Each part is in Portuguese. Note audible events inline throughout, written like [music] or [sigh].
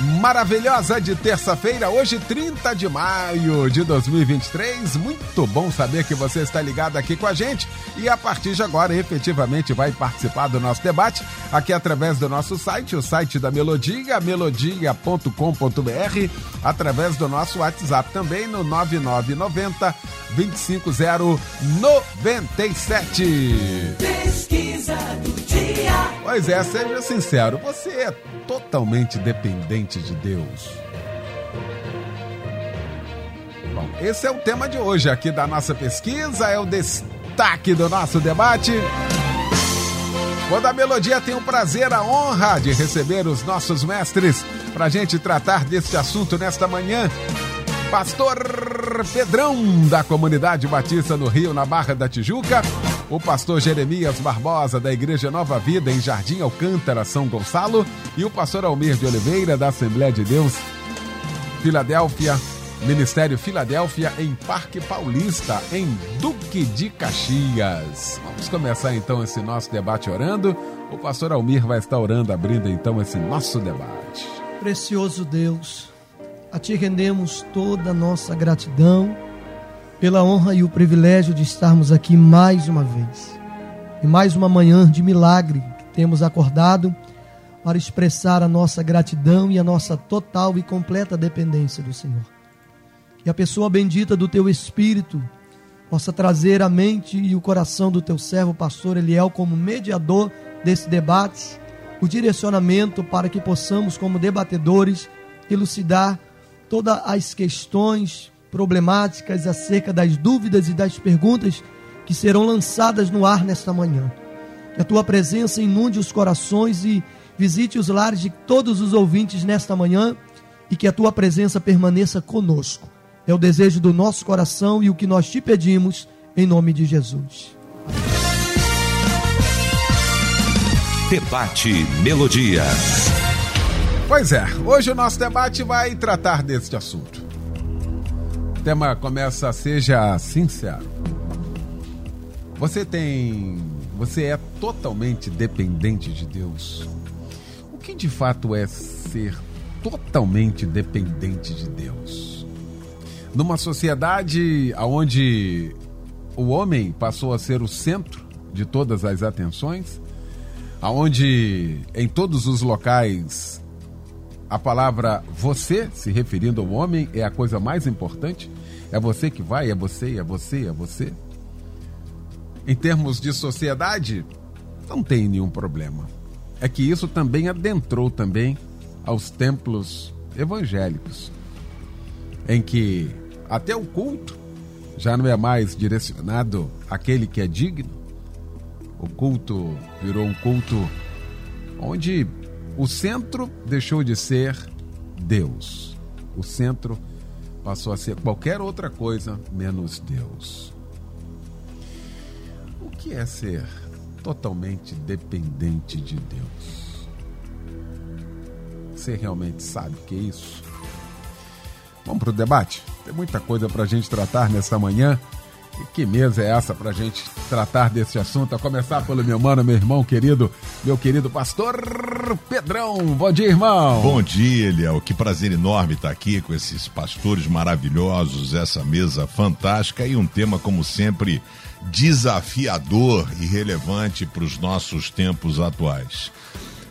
maravilhosa de terça-feira, hoje 30 de maio de 2023. Muito bom saber que você está ligado aqui com a gente e a partir de agora efetivamente vai participar do nosso debate aqui através do nosso site, o site da Melodia, melodia.com.br, através do nosso WhatsApp também no 9990 25097. Pesquisa do. Pois é, seja sincero, você é totalmente dependente de Deus? Bom, esse é o tema de hoje aqui da nossa pesquisa, é o destaque do nosso debate. Quando a Melodia tem o prazer, a honra de receber os nossos mestres para a gente tratar deste assunto nesta manhã. Pastor Pedrão, da Comunidade Batista no Rio, na Barra da Tijuca. O pastor Jeremias Barbosa, da Igreja Nova Vida, em Jardim Alcântara, São Gonçalo. E o pastor Almir de Oliveira, da Assembleia de Deus, Filadélfia, Ministério Filadélfia, em Parque Paulista, em Duque de Caxias. Vamos começar então esse nosso debate orando. O pastor Almir vai estar orando, abrindo então esse nosso debate. Precioso Deus, a Ti rendemos toda a nossa gratidão pela honra e o privilégio de estarmos aqui mais uma vez. E mais uma manhã de milagre que temos acordado para expressar a nossa gratidão e a nossa total e completa dependência do Senhor. Que a pessoa bendita do Teu Espírito possa trazer a mente e o coração do Teu servo, pastor Eliel, como mediador desse debate, o direcionamento para que possamos, como debatedores, elucidar todas as questões problemáticas acerca das dúvidas e das perguntas que serão lançadas no ar nesta manhã. Que a tua presença inunde os corações e visite os lares de todos os ouvintes nesta manhã e que a tua presença permaneça conosco. É o desejo do nosso coração e o que nós te pedimos em nome de Jesus. Debate Melodia. Pois é, hoje o nosso debate vai tratar deste assunto. O tema começa seja sincero. Você tem, você é totalmente dependente de Deus. O que de fato é ser totalmente dependente de Deus? Numa sociedade onde o homem passou a ser o centro de todas as atenções, aonde em todos os locais a palavra você, se referindo ao homem, é a coisa mais importante. É você que vai, é você, é você, é você. Em termos de sociedade, não tem nenhum problema. É que isso também adentrou também aos templos evangélicos, em que até o culto já não é mais direcionado àquele que é digno. O culto virou um culto onde o centro deixou de ser Deus. O centro passou a ser qualquer outra coisa menos Deus. O que é ser totalmente dependente de Deus? Você realmente sabe o que é isso? Vamos para o debate? Tem muita coisa para a gente tratar nessa manhã. Que mesa é essa para a gente tratar desse assunto? A começar pelo meu mano, meu irmão querido, meu querido pastor Pedrão. Bom dia, irmão. Bom dia, Eliel. Que prazer enorme estar aqui com esses pastores maravilhosos, essa mesa fantástica e um tema, como sempre, desafiador e relevante para os nossos tempos atuais.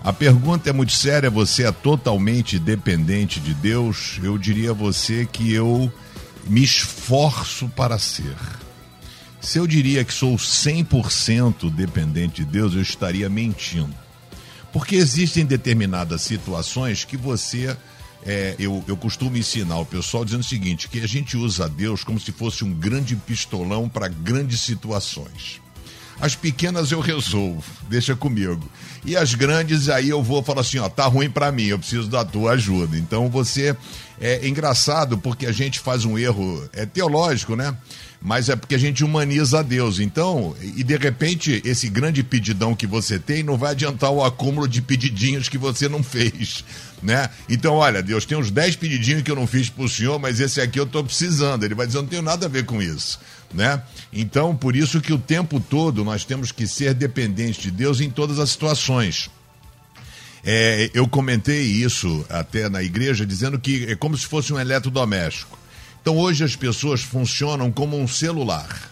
A pergunta é muito séria: você é totalmente dependente de Deus? Eu diria a você que eu me esforço para ser. Se eu diria que sou 100% dependente de Deus, eu estaria mentindo. Porque existem determinadas situações que você. É, eu, eu costumo ensinar o pessoal dizendo o seguinte: que a gente usa Deus como se fosse um grande pistolão para grandes situações. As pequenas eu resolvo, deixa comigo. E as grandes aí eu vou falar assim, ó, tá ruim para mim, eu preciso da tua ajuda. Então você é engraçado porque a gente faz um erro é teológico, né? Mas é porque a gente humaniza a Deus. Então, e de repente, esse grande pedidão que você tem não vai adiantar o acúmulo de pedidinhos que você não [laughs] fez, né? Então, olha, Deus tem uns 10 pedidinhos que eu não fiz pro senhor, mas esse aqui eu tô precisando. Ele vai dizer, não tenho nada a ver com isso, né? Então, por isso que o tempo todo nós temos que ser dependentes de Deus em todas as situações. É, eu comentei isso até na igreja, dizendo que é como se fosse um eletrodoméstico. Então hoje as pessoas funcionam como um celular.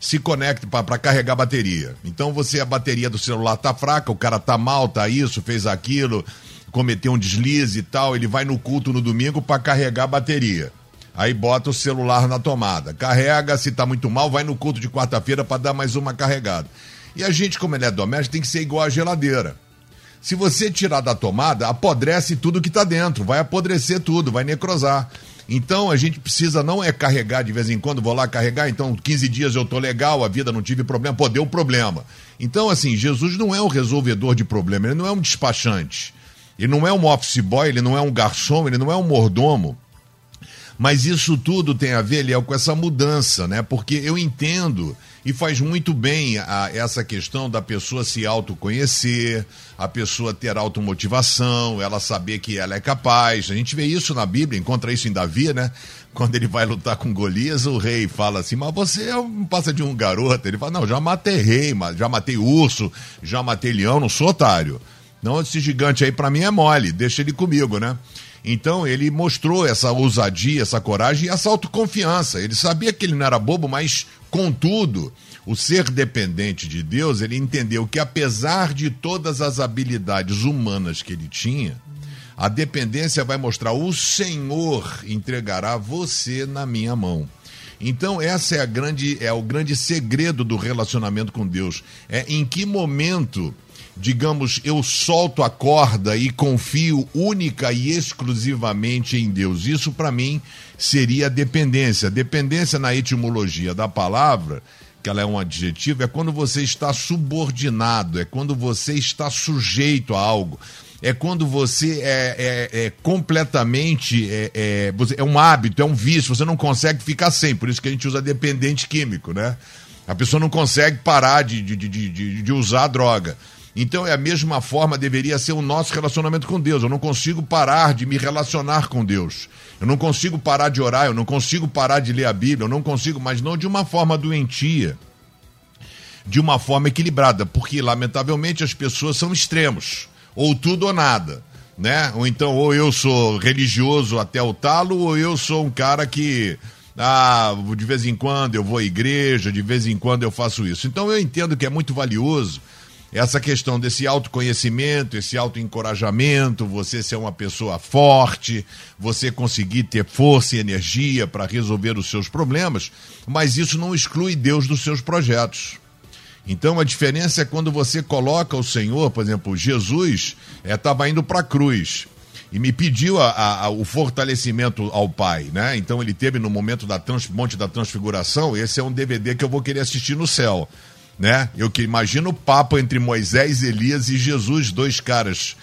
Se conecta para carregar bateria. Então você, a bateria do celular tá fraca, o cara tá mal, tá isso, fez aquilo, cometeu um deslize e tal, ele vai no culto no domingo para carregar a bateria. Aí bota o celular na tomada. Carrega, se tá muito mal, vai no culto de quarta-feira para dar mais uma carregada. E a gente, como ele é doméstico, tem que ser igual a geladeira. Se você tirar da tomada, apodrece tudo que está dentro, vai apodrecer tudo, vai necrosar. Então a gente precisa não é carregar de vez em quando, vou lá carregar, então 15 dias eu tô legal, a vida não tive problema, pô, deu problema. Então assim, Jesus não é um resolvedor de problema, ele não é um despachante. Ele não é um office boy, ele não é um garçom, ele não é um mordomo. Mas isso tudo tem a ver, Léo, com essa mudança, né? Porque eu entendo e faz muito bem a, essa questão da pessoa se autoconhecer, a pessoa ter automotivação, ela saber que ela é capaz. A gente vê isso na Bíblia, encontra isso em Davi, né? Quando ele vai lutar com Golias, o rei fala assim: Mas você não passa de um garoto. Ele fala: Não, já matei rei, já matei urso, já matei leão, não sou otário. Não, esse gigante aí para mim é mole, deixa ele comigo, né? Então ele mostrou essa ousadia, essa coragem e essa autoconfiança. Ele sabia que ele não era bobo, mas, contudo, o ser dependente de Deus, ele entendeu que apesar de todas as habilidades humanas que ele tinha, a dependência vai mostrar: o Senhor entregará você na minha mão. Então essa é a grande é o grande segredo do relacionamento com Deus. É em que momento digamos, eu solto a corda e confio única e exclusivamente em Deus. Isso para mim seria dependência. Dependência na etimologia da palavra, que ela é um adjetivo, é quando você está subordinado, é quando você está sujeito a algo. É quando você é, é, é completamente. É, é, é um hábito, é um vício, você não consegue ficar sem. Por isso que a gente usa dependente químico, né? A pessoa não consegue parar de, de, de, de, de usar droga. Então é a mesma forma deveria ser o nosso relacionamento com Deus. Eu não consigo parar de me relacionar com Deus. Eu não consigo parar de orar, eu não consigo parar de ler a Bíblia, eu não consigo, mas não de uma forma doentia, de uma forma equilibrada, porque lamentavelmente as pessoas são extremos, ou tudo ou nada, né? Ou então ou eu sou religioso até o talo, ou eu sou um cara que ah, de vez em quando eu vou à igreja, de vez em quando eu faço isso. Então eu entendo que é muito valioso essa questão desse autoconhecimento, esse autoencorajamento, você ser uma pessoa forte, você conseguir ter força e energia para resolver os seus problemas, mas isso não exclui Deus dos seus projetos. Então a diferença é quando você coloca o Senhor, por exemplo, Jesus estava é, indo para a cruz e me pediu a, a, o fortalecimento ao Pai, né? Então ele teve no momento da trans, Monte da Transfiguração, esse é um DVD que eu vou querer assistir no céu né? Eu que imagino o papo entre Moisés, Elias e Jesus, dois caras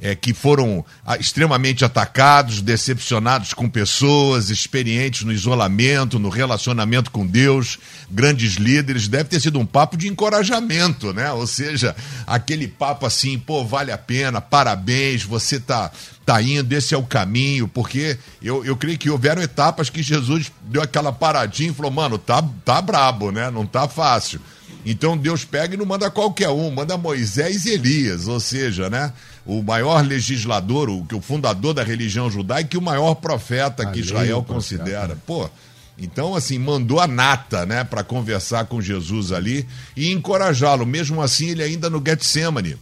é, que foram ah, extremamente atacados, decepcionados com pessoas, experientes no isolamento, no relacionamento com Deus, grandes líderes. Deve ter sido um papo de encorajamento, né? Ou seja, aquele papo assim, pô, vale a pena, parabéns, você tá, tá indo, esse é o caminho, porque eu, eu creio que houveram etapas que Jesus deu aquela paradinha e falou, mano, tá, tá brabo, né? Não tá fácil. Então Deus pega e não manda qualquer um, manda Moisés e Elias, ou seja, né? O maior legislador, o, o fundador da religião judaica e o maior profeta que Israel considera. Pô, então, assim, mandou a nata, né, para conversar com Jesus ali e encorajá-lo. Mesmo assim, ele ainda no Getsemane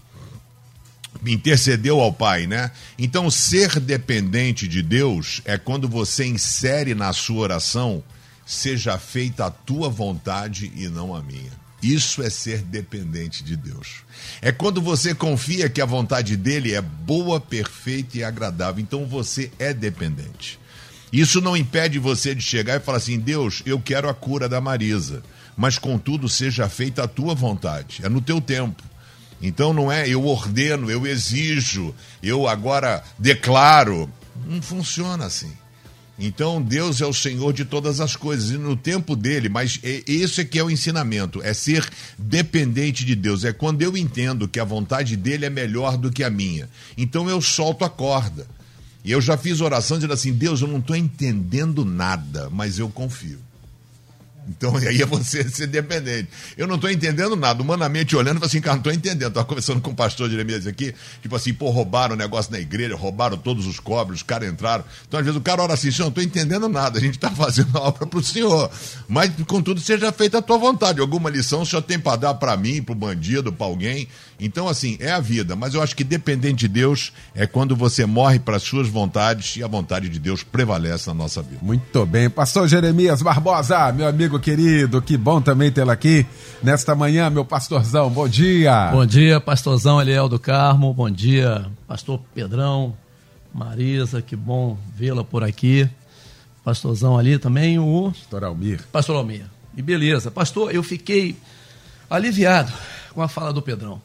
intercedeu ao Pai, né? Então, ser dependente de Deus é quando você insere na sua oração, seja feita a tua vontade e não a minha. Isso é ser dependente de Deus. É quando você confia que a vontade dele é boa, perfeita e agradável. Então você é dependente. Isso não impede você de chegar e falar assim: Deus, eu quero a cura da Marisa. mas contudo seja feita a tua vontade, é no teu tempo. Então não é eu ordeno, eu exijo, eu agora declaro. Não funciona assim. Então Deus é o Senhor de todas as coisas e no tempo dele, mas é, isso é que é o ensinamento, é ser dependente de Deus. É quando eu entendo que a vontade dele é melhor do que a minha. Então eu solto a corda. E eu já fiz oração dizendo assim: Deus, eu não estou entendendo nada, mas eu confio. Então [laughs] aí é você [laughs] ser dependente. Eu não estou entendendo nada. Humanamente olhando, eu assim, cara, não estou entendendo. Estava conversando com o pastor Jeremias aqui, tipo assim, pô, roubaram o negócio na igreja, roubaram todos os cobres, os caras entraram. Então, às vezes, o cara ora assim, eu não estou entendendo nada, a gente está [laughs] fazendo a obra para o Senhor. Mas, contudo, seja feita a tua vontade. Alguma lição o Senhor tem para dar para mim, para o bandido, para alguém. Então, assim, é a vida. Mas eu acho que dependente de Deus é quando você morre para as suas vontades e a vontade de Deus prevalece na nossa vida. Muito bem. Pastor Jeremias Barbosa, meu amigo querido, que bom também tê-lo aqui nesta manhã, meu pastorzão. Bom dia. Bom dia, pastorzão Eliel do Carmo. Bom dia, pastor Pedrão, Marisa, que bom vê-la por aqui. Pastorzão ali também, o. Pastor Almir. Pastor Almir. E beleza. Pastor, eu fiquei aliviado com a fala do Pedrão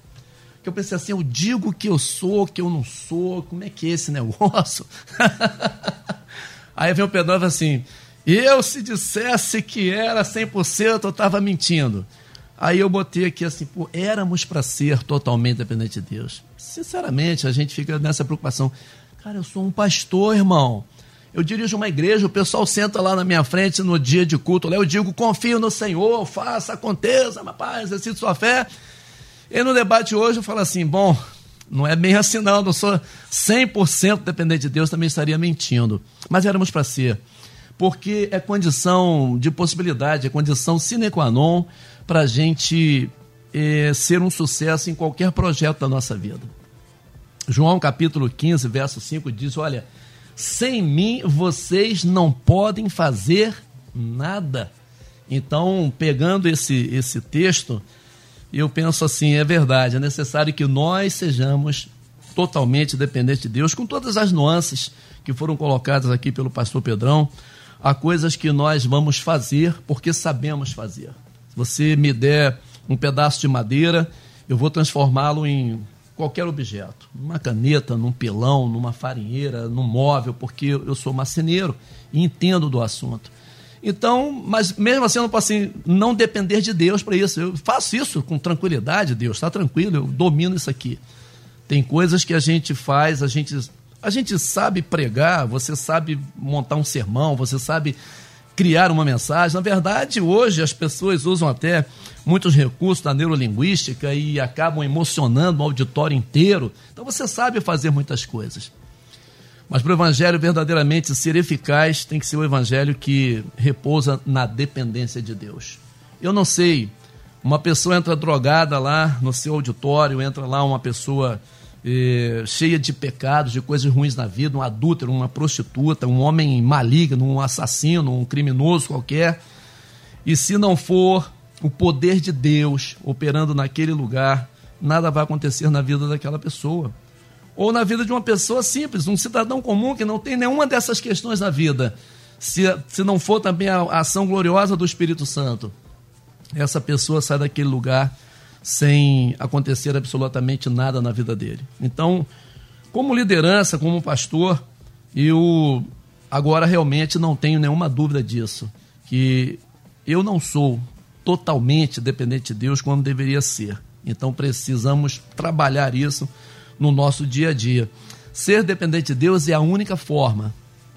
que eu pensei assim, eu digo que eu sou, que eu não sou, como é que é esse negócio? [laughs] Aí vem o Pedro e fala assim, eu se dissesse que era 100%, eu estava mentindo. Aí eu botei aqui assim, pô, éramos para ser totalmente dependente de Deus. Sinceramente, a gente fica nessa preocupação. Cara, eu sou um pastor, irmão. Eu dirijo uma igreja, o pessoal senta lá na minha frente no dia de culto. eu digo, confio no Senhor, faça, aconteça, rapaz, exercite sua fé. E no debate hoje eu falo assim: bom, não é bem assim, não, não sou 100% dependente de Deus, também estaria mentindo. Mas éramos para ser. Porque é condição de possibilidade, é condição sine qua non para a gente é, ser um sucesso em qualquer projeto da nossa vida. João capítulo 15, verso 5 diz: Olha, sem mim vocês não podem fazer nada. Então, pegando esse, esse texto, eu penso assim, é verdade, é necessário que nós sejamos totalmente dependentes de Deus, com todas as nuances que foram colocadas aqui pelo pastor Pedrão. Há coisas que nós vamos fazer porque sabemos fazer. Se você me der um pedaço de madeira, eu vou transformá-lo em qualquer objeto, numa caneta, num pilão, numa farinheira, num móvel, porque eu sou marceneiro e entendo do assunto. Então, mas mesmo assim eu não posso assim, não depender de Deus para isso. Eu faço isso com tranquilidade, Deus, está tranquilo, eu domino isso aqui. Tem coisas que a gente faz, a gente, a gente sabe pregar, você sabe montar um sermão, você sabe criar uma mensagem. Na verdade, hoje as pessoas usam até muitos recursos da neurolinguística e acabam emocionando o auditório inteiro. Então você sabe fazer muitas coisas. Mas para o evangelho verdadeiramente ser eficaz, tem que ser o evangelho que repousa na dependência de Deus. Eu não sei, uma pessoa entra drogada lá no seu auditório, entra lá uma pessoa cheia de pecados, de coisas ruins na vida, um adúltero, uma prostituta, um homem maligno, um assassino, um criminoso qualquer. E se não for o poder de Deus operando naquele lugar, nada vai acontecer na vida daquela pessoa ou na vida de uma pessoa simples, um cidadão comum que não tem nenhuma dessas questões na vida, se, se não for também a ação gloriosa do Espírito Santo, essa pessoa sai daquele lugar sem acontecer absolutamente nada na vida dele. Então, como liderança, como pastor, eu agora realmente não tenho nenhuma dúvida disso, que eu não sou totalmente dependente de Deus como deveria ser. Então precisamos trabalhar isso no nosso dia a dia. Ser dependente de Deus é a única forma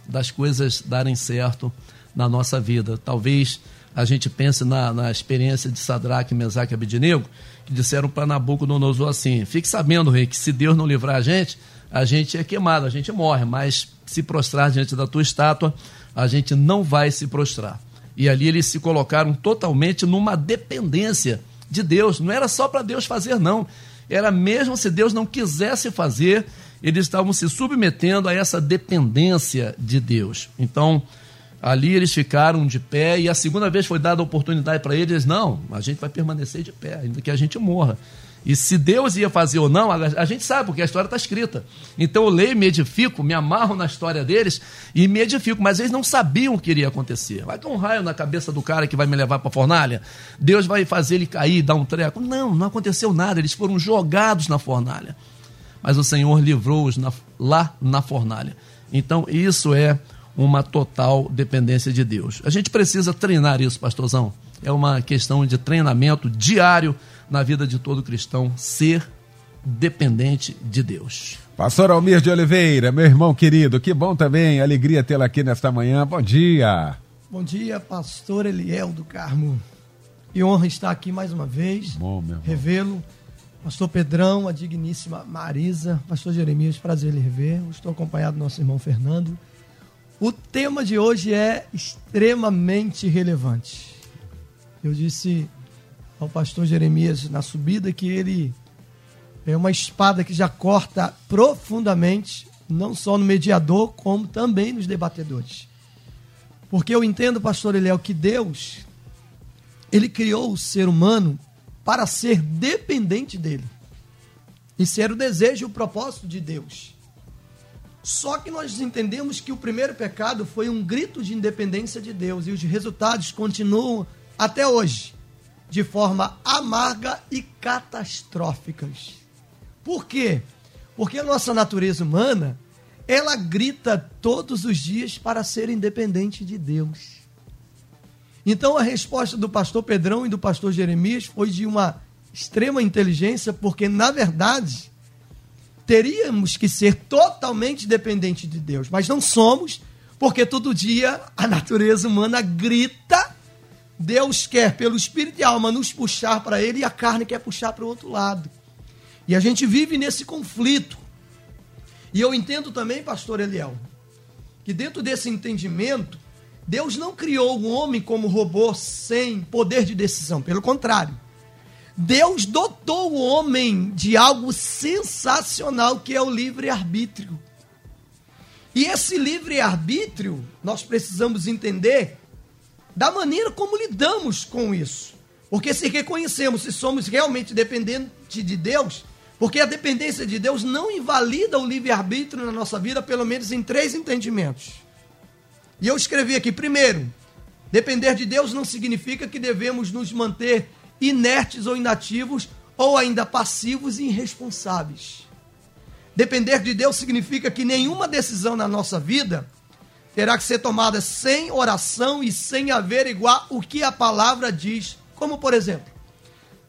das coisas darem certo na nossa vida. Talvez a gente pense na, na experiência de Sadraque, Mesaque e Abednego, que disseram para Nabucodonosor assim: fique sabendo, rei, que se Deus não livrar a gente, a gente é queimado, a gente morre, mas se prostrar diante da tua estátua, a gente não vai se prostrar. E ali eles se colocaram totalmente numa dependência de Deus. Não era só para Deus fazer, não era mesmo se Deus não quisesse fazer, eles estavam se submetendo a essa dependência de Deus. Então, ali eles ficaram de pé e a segunda vez foi dada a oportunidade para eles, não, a gente vai permanecer de pé, ainda que a gente morra. E se Deus ia fazer ou não, a, gente sabe, porque a história está escrita. Então eu leio, me edifico, me amarro na história deles e me edifico. Mas eles não sabiam o que iria acontecer. Vai ter um raio na cabeça do cara que vai me levar para a fornalha? Deus vai fazer ele cair, dar um treco? Não, não aconteceu nada. Eles foram jogados na fornalha. Mas o Senhor livrou-os lá na fornalha. Então isso é uma total dependência de Deus. A gente precisa treinar isso, pastorzão. É uma questão de treinamento diário na vida de todo cristão, ser dependente de Deus. Pastor Almir de Oliveira, meu irmão querido, que bom também, alegria tê-lo aqui nesta manhã. Bom dia. Bom dia, pastor Eliel do Carmo. E honra estar aqui mais uma vez. Bom, meu irmão. Revê-lo. Pastor Pedrão, a digníssima Marisa, pastor Jeremias, prazer lhe rever. Estou acompanhado do nosso irmão Fernando. O tema de hoje é extremamente relevante. Eu disse ao pastor Jeremias na subida que ele é uma espada que já corta profundamente, não só no mediador, como também nos debatedores. Porque eu entendo, pastor Eliel, que Deus, ele criou o ser humano para ser dependente dele. Isso era o desejo e o propósito de Deus. Só que nós entendemos que o primeiro pecado foi um grito de independência de Deus e os resultados continuam até hoje de forma amarga e catastróficas. Por quê? Porque a nossa natureza humana, ela grita todos os dias para ser independente de Deus. Então a resposta do pastor Pedrão e do pastor Jeremias foi de uma extrema inteligência, porque na verdade teríamos que ser totalmente dependente de Deus, mas não somos, porque todo dia a natureza humana grita Deus quer, pelo espírito e alma, nos puxar para Ele e a carne quer puxar para o outro lado. E a gente vive nesse conflito. E eu entendo também, pastor Eliel, que dentro desse entendimento, Deus não criou o homem como robô sem poder de decisão. Pelo contrário, Deus dotou o homem de algo sensacional que é o livre-arbítrio. E esse livre-arbítrio, nós precisamos entender da maneira como lidamos com isso. Porque se reconhecemos se somos realmente dependentes de Deus, porque a dependência de Deus não invalida o livre-arbítrio na nossa vida, pelo menos em três entendimentos. E eu escrevi aqui, primeiro, depender de Deus não significa que devemos nos manter inertes ou inativos, ou ainda passivos e irresponsáveis. Depender de Deus significa que nenhuma decisão na nossa vida terá que ser tomada sem oração e sem averiguar o que a palavra diz. Como, por exemplo,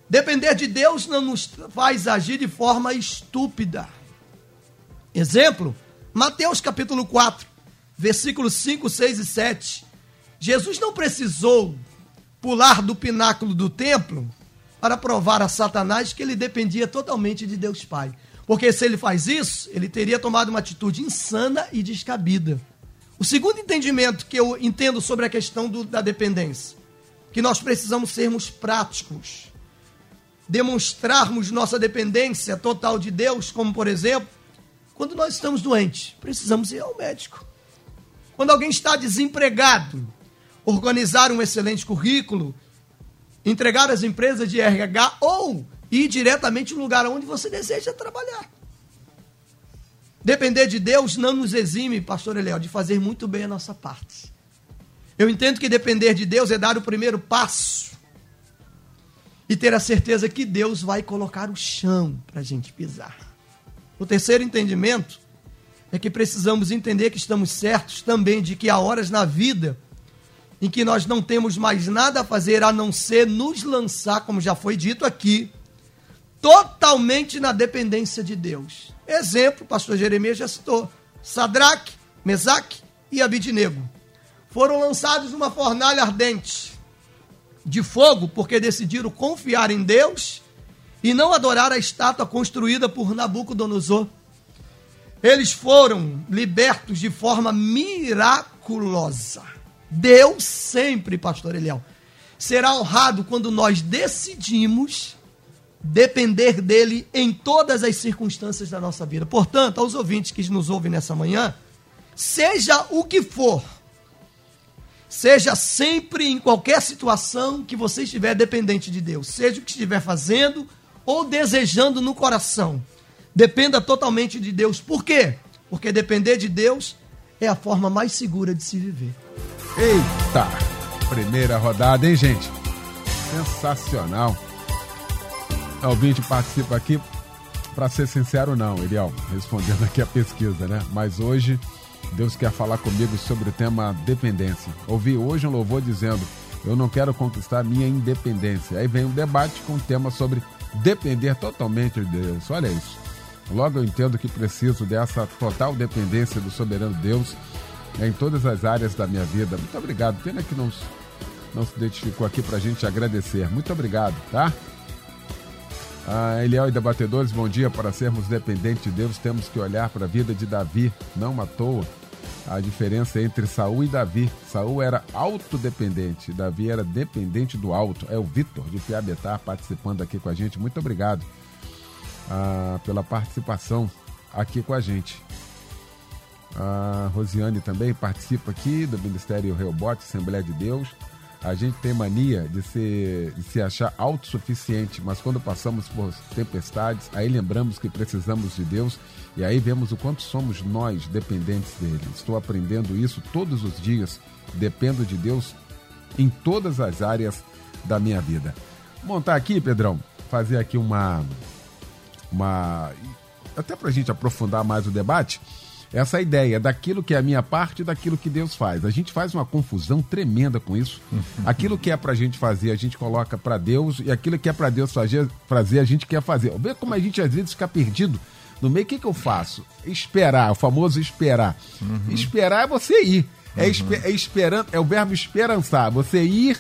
depender de Deus não nos faz agir de forma estúpida. Exemplo, Mateus capítulo 4, versículos 5, 6 e 7. Jesus não precisou pular do pináculo do templo para provar a Satanás que ele dependia totalmente de Deus Pai. Porque se ele faz isso, ele teria tomado uma atitude insana e descabida. O segundo entendimento que eu entendo sobre a questão do, da dependência, que nós precisamos sermos práticos, demonstrarmos nossa dependência total de Deus, como por exemplo, quando nós estamos doentes, precisamos ir ao médico. Quando alguém está desempregado, organizar um excelente currículo, entregar às empresas de RH ou ir diretamente no lugar onde você deseja trabalhar. Depender de Deus não nos exime, pastor Eliel, de fazer muito bem a nossa parte. Eu entendo que depender de Deus é dar o primeiro passo e ter a certeza que Deus vai colocar o chão para a gente pisar. O terceiro entendimento é que precisamos entender que estamos certos também de que há horas na vida em que nós não temos mais nada a fazer a não ser nos lançar, como já foi dito aqui, totalmente na dependência de Deus. Exemplo, o pastor Jeremias já citou: Sadraque, Mesaque e Abidnego foram lançados numa fornalha ardente de fogo porque decidiram confiar em Deus e não adorar a estátua construída por Nabucodonosor. Eles foram libertos de forma miraculosa. Deus sempre, pastor Eliel, será honrado quando nós decidimos depender dele em todas as circunstâncias da nossa vida. Portanto, aos ouvintes que nos ouvem nessa manhã, seja o que for, seja sempre em qualquer situação que você estiver dependente de Deus, seja o que estiver fazendo ou desejando no coração. Dependa totalmente de Deus. Por quê? Porque depender de Deus é a forma mais segura de se viver. Eita! Primeira rodada, hein, gente? Sensacional. O ouvinte participa aqui, para ser sincero, não, Eliel, respondendo aqui a pesquisa, né? Mas hoje, Deus quer falar comigo sobre o tema dependência. Ouvi hoje um louvor dizendo: Eu não quero conquistar minha independência. Aí vem um debate com o tema sobre depender totalmente de Deus. Olha isso. Logo eu entendo que preciso dessa total dependência do soberano Deus em todas as áreas da minha vida. Muito obrigado. Pena que não, não se identificou aqui para a gente agradecer. Muito obrigado, tá? Ah, Eliel e debatedores, bom dia. Para sermos dependentes de Deus, temos que olhar para a vida de Davi, não à toa. A diferença entre Saul e Davi. Saul era autodependente, Davi era dependente do alto. É o Vitor de Piabetar participando aqui com a gente. Muito obrigado ah, pela participação aqui com a gente. A Rosiane também participa aqui do Ministério Reobote, Assembleia de Deus. A gente tem mania de, ser, de se achar autossuficiente, mas quando passamos por tempestades, aí lembramos que precisamos de Deus e aí vemos o quanto somos nós dependentes dele. Estou aprendendo isso todos os dias. Dependo de Deus em todas as áreas da minha vida. Montar aqui, Pedrão, fazer aqui uma. uma até para a gente aprofundar mais o debate essa ideia daquilo que é a minha parte e daquilo que Deus faz. A gente faz uma confusão tremenda com isso. [laughs] Aquilo que é pra gente fazer, a gente coloca para Deus, e aquilo que é para Deus fazer, fazer, a gente quer fazer. Vê como a gente às vezes fica perdido no meio. O que, que eu faço? Esperar, o famoso esperar. Uhum. Esperar é você ir. É, uhum. é esperando, é o verbo esperançar. Você ir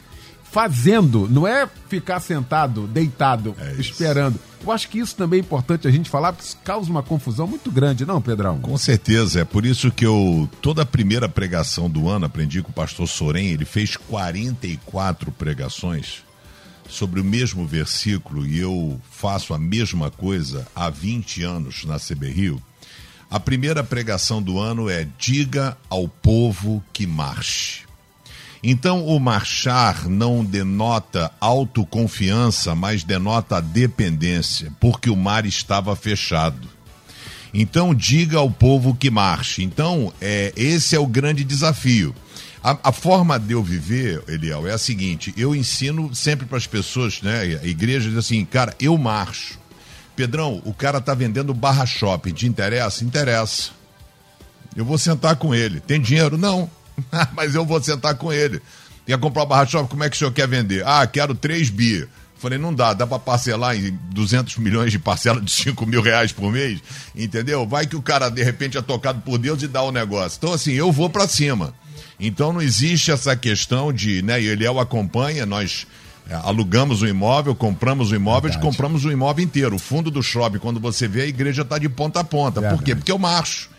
fazendo, não é ficar sentado, deitado, é esperando. Eu acho que isso também é importante a gente falar, porque isso causa uma confusão muito grande, não, Pedrão? Com certeza, é por isso que eu, toda a primeira pregação do ano, aprendi com o pastor Sorém, ele fez 44 pregações sobre o mesmo versículo e eu faço a mesma coisa há 20 anos na CB Rio. A primeira pregação do ano é: diga ao povo que marche. Então, o marchar não denota autoconfiança, mas denota dependência, porque o mar estava fechado. Então, diga ao povo que marche. Então, é, esse é o grande desafio. A, a, forma de eu viver, Eliel, é a seguinte: eu ensino sempre para as pessoas, né? A igreja diz assim, cara, eu marcho. Pedrão, o cara tá vendendo barra shopping, te interessa? Interessa. Eu vou sentar com ele. Tem dinheiro? Não. [laughs] Mas eu vou sentar com ele. Quer comprar o barra shopping? Como é que o senhor quer vender? Ah, quero 3 bi. Falei, não dá, dá para parcelar em 200 milhões de parcela de 5 mil reais por mês, entendeu? Vai que o cara de repente é tocado por Deus e dá o negócio. Então, assim, eu vou para cima. Então, não existe essa questão de, né, e ele é o acompanha, nós é, alugamos o imóvel, compramos o imóvel, Verdade. compramos o imóvel inteiro. O fundo do shopping, quando você vê, a igreja está de ponta a ponta. Verdade. Por quê? Porque eu marcho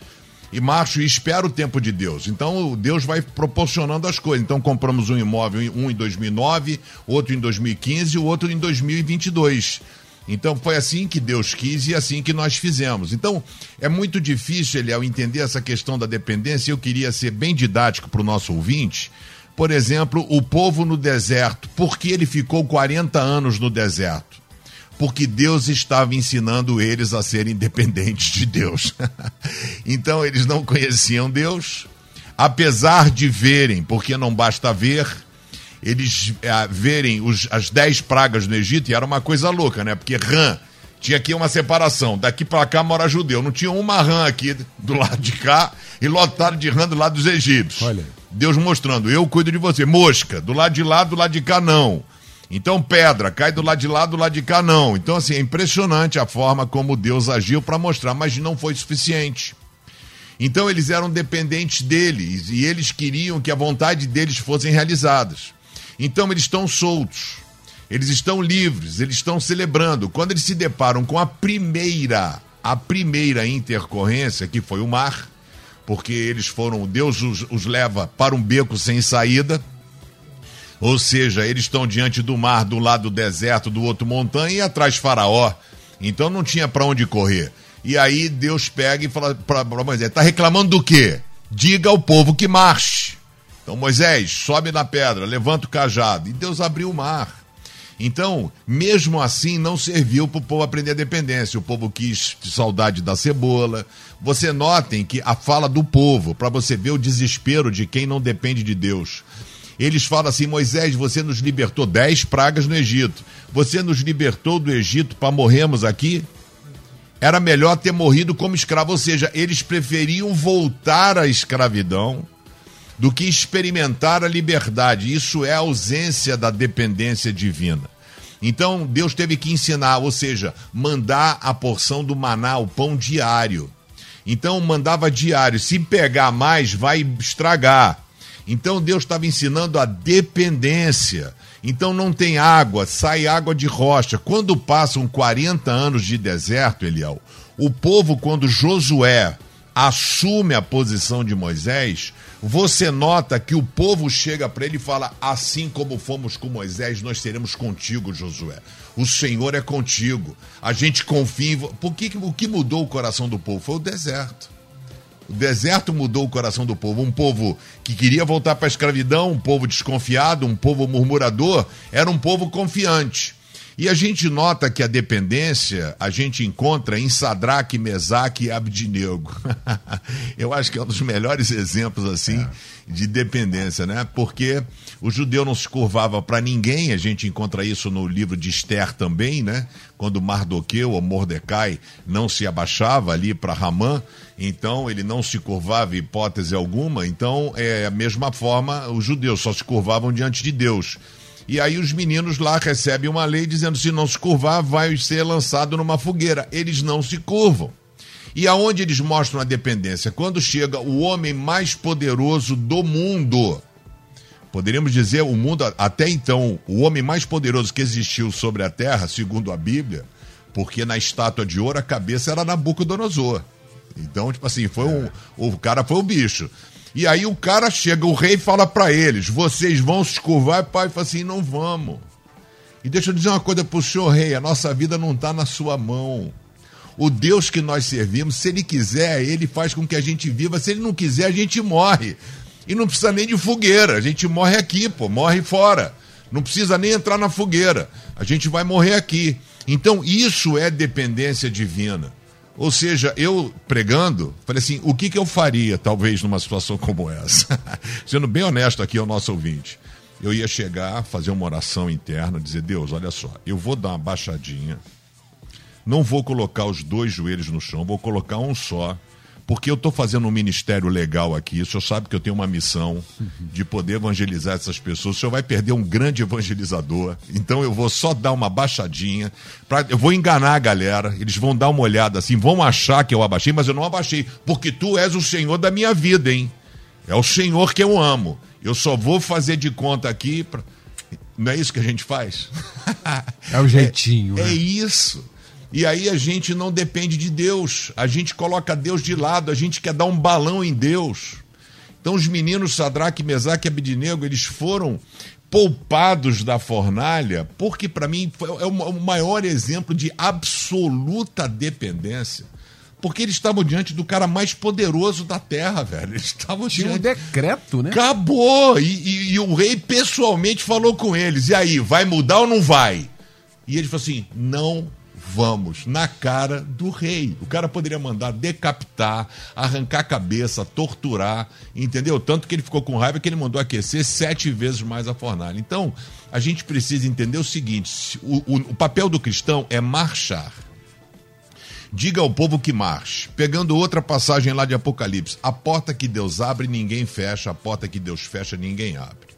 e marcho e espero o tempo de Deus. Então Deus vai proporcionando as coisas. Então compramos um imóvel, um em 2009, outro em 2015 e o outro em 2022. Então foi assim que Deus quis e assim que nós fizemos. Então é muito difícil, ele ao entender essa questão da dependência, eu queria ser bem didático para o nosso ouvinte. Por exemplo, o povo no deserto, por que ele ficou 40 anos no deserto? Porque Deus estava ensinando eles a serem dependentes de Deus. [laughs] então eles não conheciam Deus, apesar de verem, porque não basta ver, eles é, verem os, as dez pragas no Egito, e era uma coisa louca, né? Porque rã tinha aqui uma separação, daqui para cá mora judeu, não tinha uma rã aqui do lado de cá e lotado de rã do lado dos egípcios. Olha. Deus mostrando, eu cuido de você. Mosca, do lado de lá, do lado de cá não. Então, pedra, cai do lado de lá, do lado de cá, não. Então, assim, é impressionante a forma como Deus agiu para mostrar, mas não foi suficiente. Então, eles eram dependentes deles e eles queriam que a vontade deles fossem realizadas. Então, eles estão soltos, eles estão livres, eles estão celebrando. Quando eles se deparam com a primeira, a primeira intercorrência, que foi o mar, porque eles foram, Deus os, os leva para um beco sem saída ou seja, eles estão diante do mar, do lado do deserto, do outro montanha e atrás Faraó. Então não tinha para onde correr. E aí Deus pega e fala para Moisés: está reclamando do quê? Diga ao povo que marche. Então Moisés sobe na pedra, levanta o cajado. E Deus abriu o mar. Então, mesmo assim, não serviu para o povo aprender a dependência. O povo quis saudade da cebola. Você notem que a fala do povo, para você ver o desespero de quem não depende de Deus. Eles falam assim: Moisés, você nos libertou dez pragas no Egito. Você nos libertou do Egito para morrermos aqui? Era melhor ter morrido como escravo. Ou seja, eles preferiam voltar à escravidão do que experimentar a liberdade. Isso é a ausência da dependência divina. Então Deus teve que ensinar, ou seja, mandar a porção do maná, o pão diário. Então mandava diário. Se pegar mais, vai estragar. Então Deus estava ensinando a dependência. Então não tem água, sai água de rocha. Quando passam 40 anos de deserto, Eliel, o povo, quando Josué assume a posição de Moisés, você nota que o povo chega para ele e fala: Assim como fomos com Moisés, nós seremos contigo, Josué. O Senhor é contigo. A gente confia em. Por que, o que mudou o coração do povo? Foi o deserto. O deserto mudou o coração do povo. Um povo que queria voltar para a escravidão, um povo desconfiado, um povo murmurador, era um povo confiante. E a gente nota que a dependência a gente encontra em Sadraque, Mesaque e Abdinego. [laughs] Eu acho que é um dos melhores exemplos assim é. de dependência, né? Porque o judeu não se curvava para ninguém, a gente encontra isso no livro de Esther também, né? Quando Mardoqueu ou Mordecai não se abaixava ali para Ramã, então ele não se curvava hipótese alguma. Então, é a mesma forma, os judeus só se curvavam diante de Deus. E aí os meninos lá recebem uma lei dizendo: se não se curvar, vai ser lançado numa fogueira. Eles não se curvam. E aonde eles mostram a dependência? Quando chega o homem mais poderoso do mundo. Poderíamos dizer, o mundo, até então, o homem mais poderoso que existiu sobre a terra, segundo a Bíblia, porque na estátua de ouro a cabeça era Nabucodonosor. Então, tipo assim, foi um, o cara foi o bicho. E aí o cara chega, o rei fala para eles: vocês vão se curvar? E pai fala assim: não vamos. E deixa eu dizer uma coisa pro senhor rei: a nossa vida não está na sua mão. O Deus que nós servimos, se ele quiser, ele faz com que a gente viva. Se ele não quiser, a gente morre. E não precisa nem de fogueira. A gente morre aqui, pô, morre fora. Não precisa nem entrar na fogueira. A gente vai morrer aqui. Então, isso é dependência divina. Ou seja, eu pregando, falei assim: o que, que eu faria, talvez, numa situação como essa? [laughs] Sendo bem honesto aqui ao nosso ouvinte, eu ia chegar, fazer uma oração interna, dizer: Deus, olha só, eu vou dar uma baixadinha, não vou colocar os dois joelhos no chão, vou colocar um só porque eu estou fazendo um ministério legal aqui. O senhor sabe que eu tenho uma missão de poder evangelizar essas pessoas. O senhor vai perder um grande evangelizador. Então eu vou só dar uma baixadinha. Pra, eu vou enganar a galera. Eles vão dar uma olhada assim, vão achar que eu abaixei, mas eu não abaixei. Porque tu és o Senhor da minha vida, hein? É o Senhor que eu amo. Eu só vou fazer de conta aqui. Pra... Não é isso que a gente faz? É o jeitinho. [laughs] É, né? é isso. E aí a gente não depende de Deus. A gente coloca Deus de lado, a gente quer dar um balão em Deus. Então os meninos Sadraque, Mesaque e Abidinego, eles foram poupados da fornalha, porque para mim é o maior exemplo de absoluta dependência. Porque eles estavam diante do cara mais poderoso da terra, velho. Eles estavam Tinha diante... um decreto, né? Acabou! E, e, e o rei pessoalmente falou com eles. E aí, vai mudar ou não vai? E eles falaram assim: não vamos na cara do rei. O cara poderia mandar decapitar, arrancar a cabeça, torturar, entendeu? Tanto que ele ficou com raiva que ele mandou aquecer sete vezes mais a fornalha. Então, a gente precisa entender o seguinte: o, o, o papel do cristão é marchar. Diga ao povo que marche. Pegando outra passagem lá de Apocalipse: a porta que Deus abre, ninguém fecha, a porta que Deus fecha, ninguém abre.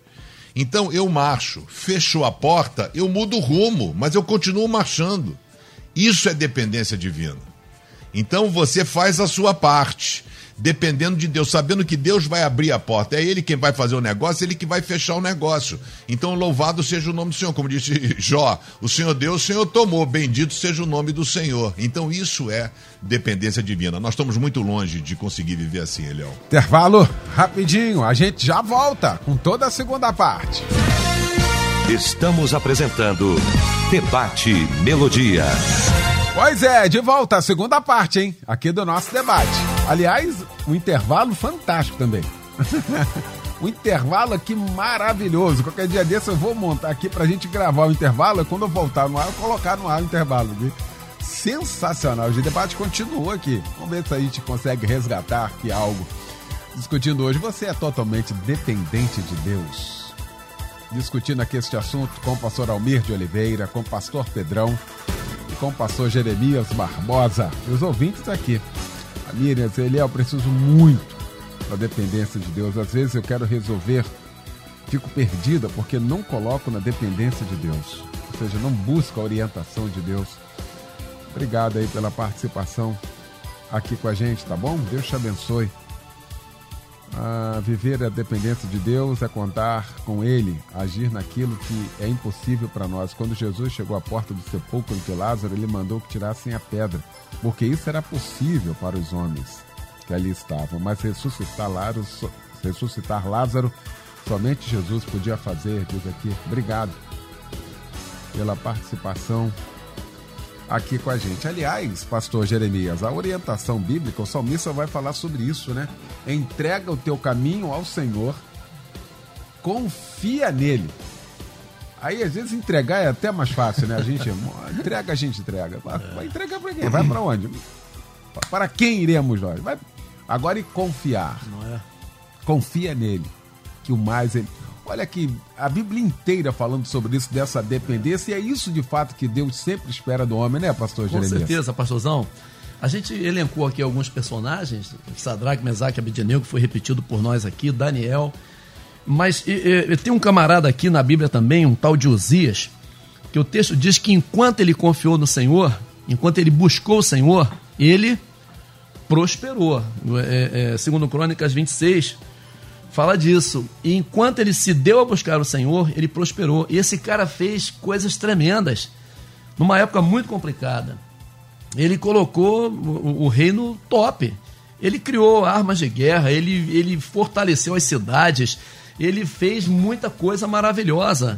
Então eu marcho, fechou a porta, eu mudo o rumo, mas eu continuo marchando. Isso é dependência divina. Então você faz a sua parte, dependendo de Deus, sabendo que Deus vai abrir a porta. É Ele quem vai fazer o negócio, é Ele que vai fechar o negócio. Então louvado seja o nome do Senhor. Como disse [laughs] Jó, o Senhor deu, o Senhor tomou. Bendito seja o nome do Senhor. Então isso é dependência divina. Nós estamos muito longe de conseguir viver assim, Elião. Intervalo rapidinho, a gente já volta com toda a segunda parte. Estamos apresentando Debate Melodia. Pois é, de volta à segunda parte, hein? Aqui do nosso debate. Aliás, um intervalo fantástico também. [laughs] um intervalo aqui maravilhoso. Qualquer dia desse eu vou montar aqui pra gente gravar o intervalo. E quando eu voltar no ar, eu colocar no ar o intervalo. Viu? Sensacional. O debate continua aqui. Vamos ver se a gente consegue resgatar aqui algo. Discutindo hoje, você é totalmente dependente de Deus. Discutindo aqui este assunto com o pastor Almir de Oliveira, com o pastor Pedrão e com o pastor Jeremias Barbosa. E os ouvintes aqui. A Miriam, é, preciso muito da dependência de Deus. Às vezes eu quero resolver, fico perdida porque não coloco na dependência de Deus. Ou seja, não busco a orientação de Deus. Obrigado aí pela participação aqui com a gente, tá bom? Deus te abençoe. Ah, viver a dependência de Deus é contar com Ele, agir naquilo que é impossível para nós. Quando Jesus chegou à porta do sepulcro de Lázaro, ele mandou que tirassem a pedra, porque isso era possível para os homens que ali estavam. Mas ressuscitar Lázaro, ressuscitar Lázaro somente Jesus podia fazer, diz aqui. Obrigado pela participação aqui com a gente. Aliás, pastor Jeremias, a orientação bíblica, o salmista vai falar sobre isso, né? Entrega o teu caminho ao Senhor, confia nele. Aí, às vezes, entregar é até mais fácil, né? A gente entrega, a gente entrega. Vai entregar para quem? Vai para onde? Para quem iremos nós? Vai... Agora, e confiar. Não é? Confia nele, que o mais ele. Olha aqui, a Bíblia inteira falando sobre isso, dessa dependência, e é isso de fato que Deus sempre espera do homem, né, pastor Com Jeremias? certeza, pastorzão. A gente elencou aqui alguns personagens, Sadraque, Mesaque, Abednego, que foi repetido por nós aqui, Daniel. Mas e, e, tem um camarada aqui na Bíblia também, um tal de Uzias, que o texto diz que enquanto ele confiou no Senhor, enquanto ele buscou o Senhor, ele prosperou. É, é, segundo Crônicas 26, fala disso. E enquanto ele se deu a buscar o Senhor, ele prosperou. E esse cara fez coisas tremendas, numa época muito complicada. Ele colocou o, o reino top. Ele criou armas de guerra, ele, ele fortaleceu as cidades, ele fez muita coisa maravilhosa.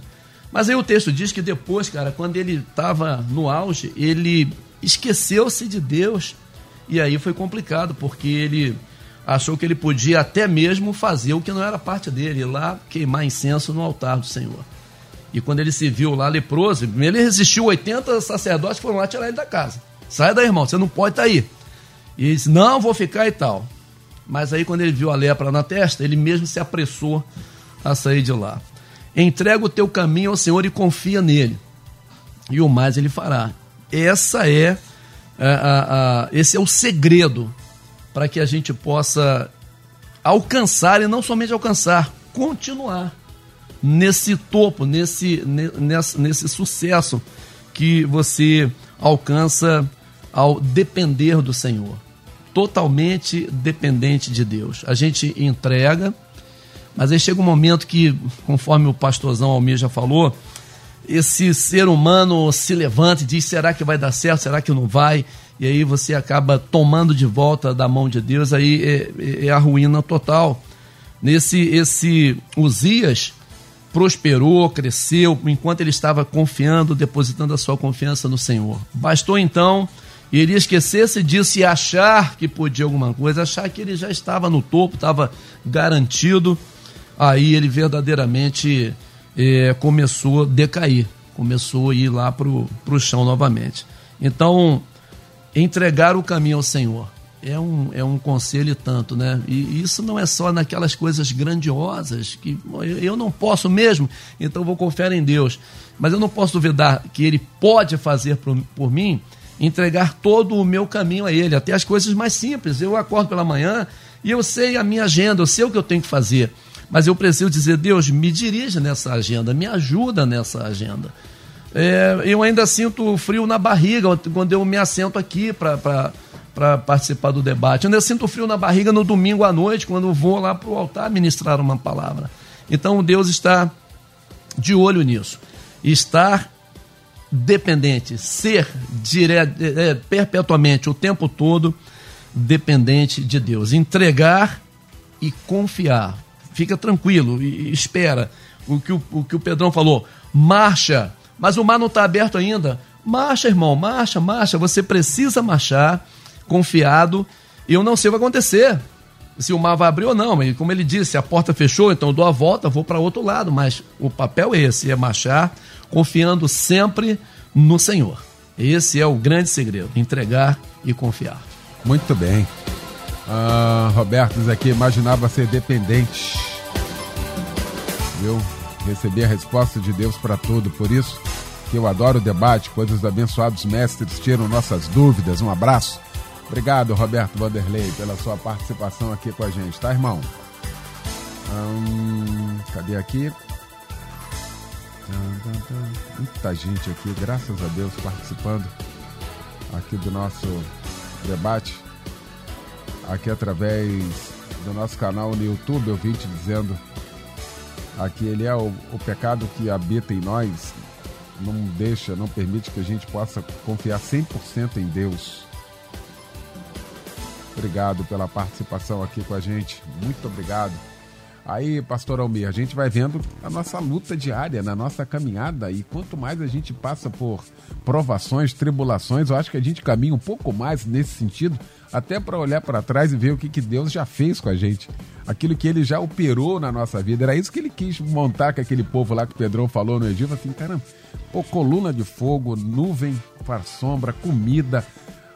Mas aí o texto diz que depois, cara, quando ele estava no auge, ele esqueceu-se de Deus. E aí foi complicado, porque ele achou que ele podia até mesmo fazer o que não era parte dele, lá queimar incenso no altar do Senhor. E quando ele se viu lá leproso, ele resistiu 80 sacerdotes foram lá tirar ele da casa. Sai daí, irmão, você não pode estar tá aí. E disse: Não, vou ficar e tal. Mas aí, quando ele viu a lepra na testa, ele mesmo se apressou a sair de lá. Entrega o teu caminho ao Senhor e confia nele, e o mais ele fará. Essa é, a, a, a esse é o segredo para que a gente possa alcançar e não somente alcançar, continuar nesse topo, nesse, nesse, nesse sucesso que você alcança ao depender do Senhor. Totalmente dependente de Deus. A gente entrega, mas aí chega um momento que, conforme o pastorzão Almir já falou, esse ser humano se levanta e diz: será que vai dar certo? Será que não vai? E aí você acaba tomando de volta da mão de Deus, aí é, é, é a ruína total. Nesse esse Uzias prosperou, cresceu, enquanto ele estava confiando, depositando a sua confiança no Senhor. Bastou então ele esquecer-se disso e achar que podia alguma coisa, achar que ele já estava no topo, estava garantido, aí ele verdadeiramente é, começou a decair, começou a ir lá para o chão novamente. Então, entregar o caminho ao Senhor. É um, é um conselho tanto, né? E isso não é só naquelas coisas grandiosas que eu não posso mesmo, então vou confiar em Deus. Mas eu não posso duvidar que Ele pode fazer por, por mim, entregar todo o meu caminho a Ele, até as coisas mais simples. Eu acordo pela manhã e eu sei a minha agenda, eu sei o que eu tenho que fazer. Mas eu preciso dizer, Deus, me dirija nessa agenda, me ajuda nessa agenda. É, eu ainda sinto frio na barriga quando eu me assento aqui para participar do debate. Eu ainda sinto frio na barriga no domingo à noite, quando vou lá para o altar ministrar uma palavra. Então Deus está de olho nisso. Estar dependente, ser dire... é, perpetuamente, o tempo todo, dependente de Deus. Entregar e confiar. Fica tranquilo e espera. O que o, o, que o Pedrão falou, marcha mas o mar não está aberto ainda. Marcha, irmão, marcha, marcha. Você precisa marchar, confiado. E eu não sei o que vai acontecer. se o mar vai abrir ou não. E como ele disse, a porta fechou, então eu dou a volta, vou para outro lado. Mas o papel é esse, é marchar confiando sempre no Senhor. Esse é o grande segredo, entregar e confiar. Muito bem. Ah, Roberto aqui, imaginava ser dependente. Eu recebi a resposta de Deus para tudo, por isso que eu adoro o debate, pois os abençoados mestres tiram nossas dúvidas. Um abraço. Obrigado, Roberto Vanderlei, pela sua participação aqui com a gente, tá, irmão? Hum, cadê aqui? Muita gente aqui, graças a Deus, participando aqui do nosso debate. Aqui através do nosso canal no YouTube, eu vim te dizendo aqui ele é o, o pecado que habita em nós, não deixa, não permite que a gente possa confiar 100% em Deus. Obrigado pela participação aqui com a gente. Muito obrigado. Aí, pastor Almir, a gente vai vendo a nossa luta diária, na nossa caminhada, e quanto mais a gente passa por provações, tribulações, eu acho que a gente caminha um pouco mais nesse sentido, até para olhar para trás e ver o que, que Deus já fez com a gente. Aquilo que ele já operou na nossa vida. Era isso que ele quis montar com aquele povo lá que o Pedrão falou no Egito. Assim, caramba, pô, coluna de fogo, nuvem para sombra, comida,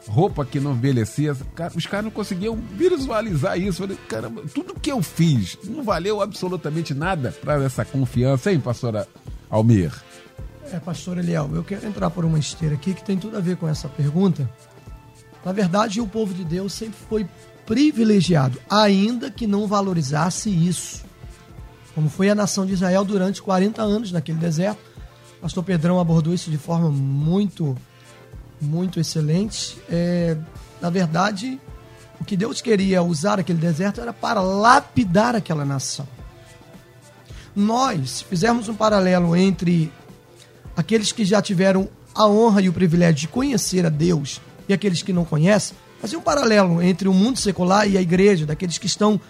roupa que não envelhecia. Os caras não conseguiam visualizar isso. Eu falei, caramba, tudo que eu fiz não valeu absolutamente nada para essa confiança, hein, pastora Almir? É, pastor Eliel, eu quero entrar por uma esteira aqui que tem tudo a ver com essa pergunta. Na verdade, o povo de Deus sempre foi privilegiado, ainda que não valorizasse isso. Como foi a nação de Israel durante 40 anos naquele deserto. Pastor Pedrão abordou isso de forma muito muito excelente. É, na verdade, o que Deus queria usar aquele deserto era para lapidar aquela nação. Nós, se fizermos um paralelo entre aqueles que já tiveram a honra e o privilégio de conhecer a Deus e aqueles que não conhecem, fazer um paralelo entre o mundo secular e a igreja, daqueles que estão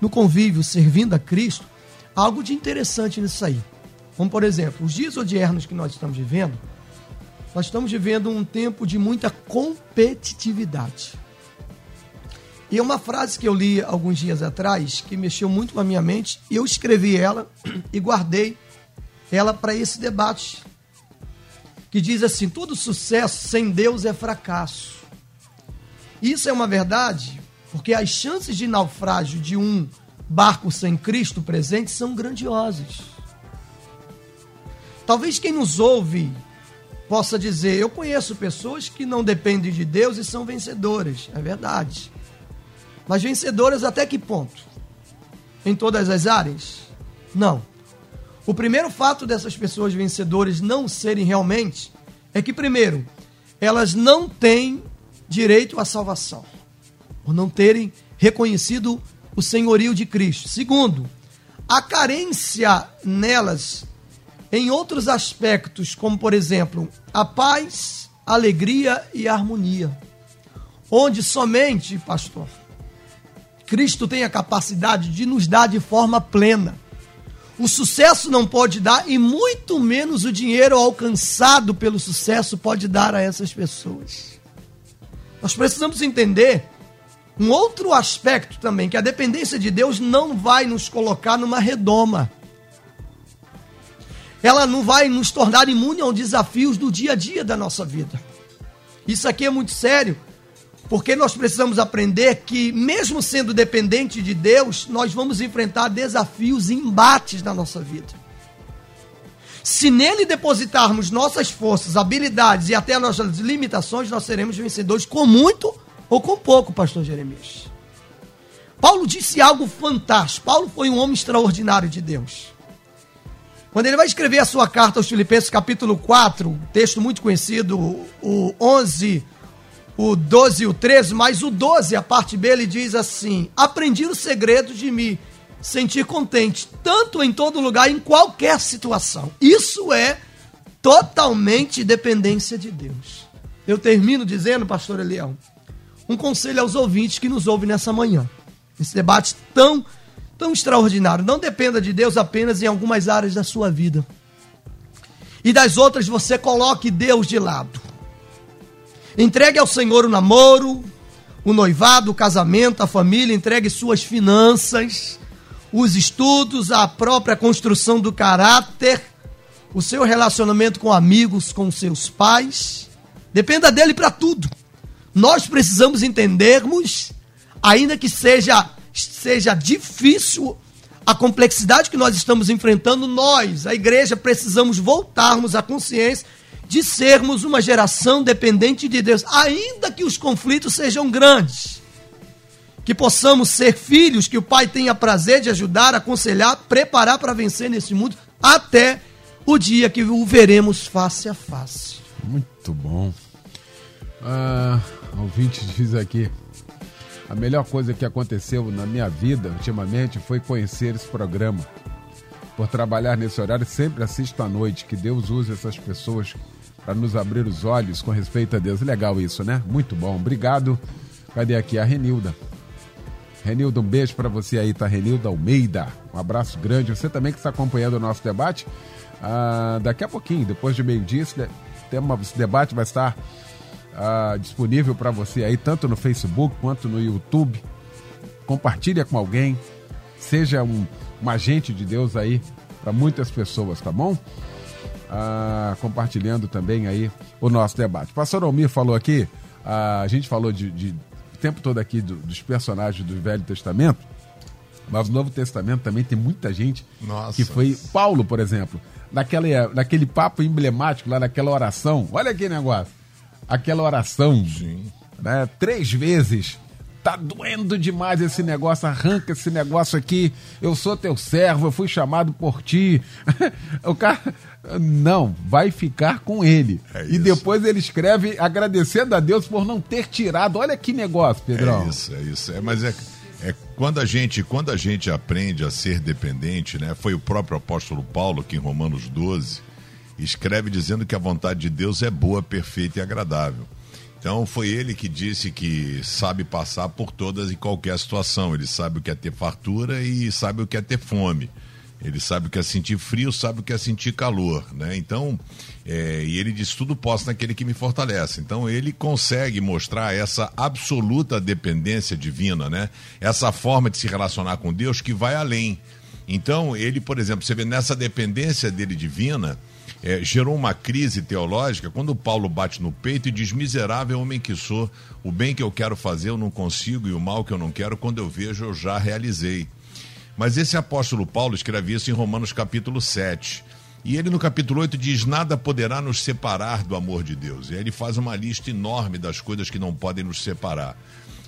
no convívio servindo a Cristo, algo de interessante nisso aí. Como, por exemplo, os dias odiernos que nós estamos vivendo, nós estamos vivendo um tempo de muita competitividade. E uma frase que eu li alguns dias atrás, que mexeu muito com a minha mente, eu escrevi ela [clears throat] e guardei ela para esse debate. Que diz assim: todo sucesso sem Deus é fracasso. Isso é uma verdade, porque as chances de naufrágio de um barco sem Cristo presente são grandiosas. Talvez quem nos ouve possa dizer: Eu conheço pessoas que não dependem de Deus e são vencedoras. É verdade. Mas vencedoras até que ponto? Em todas as áreas? Não. O primeiro fato dessas pessoas vencedoras não serem realmente é que, primeiro, elas não têm direito à salvação, por não terem reconhecido o senhorio de Cristo. Segundo, a carência nelas em outros aspectos, como por exemplo, a paz, a alegria e a harmonia. Onde somente, pastor, Cristo tem a capacidade de nos dar de forma plena. O sucesso não pode dar, e muito menos o dinheiro alcançado pelo sucesso pode dar a essas pessoas. Nós precisamos entender um outro aspecto também, que a dependência de Deus não vai nos colocar numa redoma ela não vai nos tornar imune aos desafios do dia a dia da nossa vida. Isso aqui é muito sério, porque nós precisamos aprender que, mesmo sendo dependente de Deus, nós vamos enfrentar desafios e embates na nossa vida. Se nele depositarmos nossas forças, habilidades e até nossas limitações, nós seremos vencedores com muito ou com pouco, pastor Jeremias. Paulo disse algo fantástico. Paulo foi um homem extraordinário de Deus. Quando ele vai escrever a sua carta aos Filipenses, capítulo 4, texto muito conhecido, o 11, o 12 e o 13, mas o 12, a parte B, ele diz assim: Aprendi o segredo de me sentir contente, tanto em todo lugar, em qualquer situação. Isso é totalmente dependência de Deus. Eu termino dizendo, pastor Elião, um conselho aos ouvintes que nos ouvem nessa manhã. Esse debate tão tão extraordinário. Não dependa de Deus apenas em algumas áreas da sua vida. E das outras você coloque Deus de lado. Entregue ao Senhor o namoro, o noivado, o casamento, a família, entregue suas finanças, os estudos, a própria construção do caráter, o seu relacionamento com amigos, com seus pais. Dependa dele para tudo. Nós precisamos entendermos, ainda que seja, seja difícil a complexidade que nós estamos enfrentando, nós, a igreja, precisamos voltarmos à consciência de sermos uma geração dependente de Deus, ainda que os conflitos sejam grandes. Que possamos ser filhos que o Pai tenha prazer de ajudar, aconselhar, preparar para vencer nesse mundo, até o dia que o veremos face a face. Muito bom. Ah, ouvinte diz aqui. A melhor coisa que aconteceu na minha vida ultimamente foi conhecer esse programa. Por trabalhar nesse horário, sempre assisto à noite. Que Deus use essas pessoas para nos abrir os olhos com respeito a Deus. Legal isso, né? Muito bom. Obrigado. Cadê aqui a Renilda? Renilda, um beijo para você aí, tá? Renilda Almeida. Um abraço grande. Você também que está acompanhando o nosso debate. Ah, daqui a pouquinho, depois de meio-dia, esse, debate vai estar ah, disponível para você aí, tanto no Facebook quanto no YouTube. Compartilha com alguém. Seja um, um agente de Deus aí para muitas pessoas, tá bom? Ah, compartilhando também aí o nosso debate. O pastor Almir falou aqui, ah, a gente falou de, de, o tempo todo aqui do, dos personagens do Velho Testamento, mas no Novo Testamento também tem muita gente Nossa. que foi. Paulo, por exemplo, naquele, naquele papo emblemático lá, naquela oração. Olha que negócio. Aquela oração. Sim. Né, três vezes tá doendo demais esse negócio, arranca esse negócio aqui, eu sou teu servo, eu fui chamado por ti. [laughs] o cara, não, vai ficar com ele. É e depois ele escreve agradecendo a Deus por não ter tirado. Olha que negócio, Pedrão. É isso, é isso. É, mas é, é quando a gente quando a gente aprende a ser dependente, né? Foi o próprio apóstolo Paulo que em Romanos 12 escreve dizendo que a vontade de Deus é boa, perfeita e agradável. Então foi ele que disse que sabe passar por todas e qualquer situação. Ele sabe o que é ter fartura e sabe o que é ter fome. Ele sabe o que é sentir frio, sabe o que é sentir calor, né? Então, é, e ele diz tudo posso naquele que me fortalece. Então ele consegue mostrar essa absoluta dependência divina, né? Essa forma de se relacionar com Deus que vai além. Então ele, por exemplo, você vê nessa dependência dele divina, é, gerou uma crise teológica quando Paulo bate no peito e diz: Miserável homem que sou, o bem que eu quero fazer eu não consigo e o mal que eu não quero, quando eu vejo, eu já realizei. Mas esse apóstolo Paulo escreve isso em Romanos capítulo 7. E ele no capítulo 8 diz: Nada poderá nos separar do amor de Deus. E aí ele faz uma lista enorme das coisas que não podem nos separar.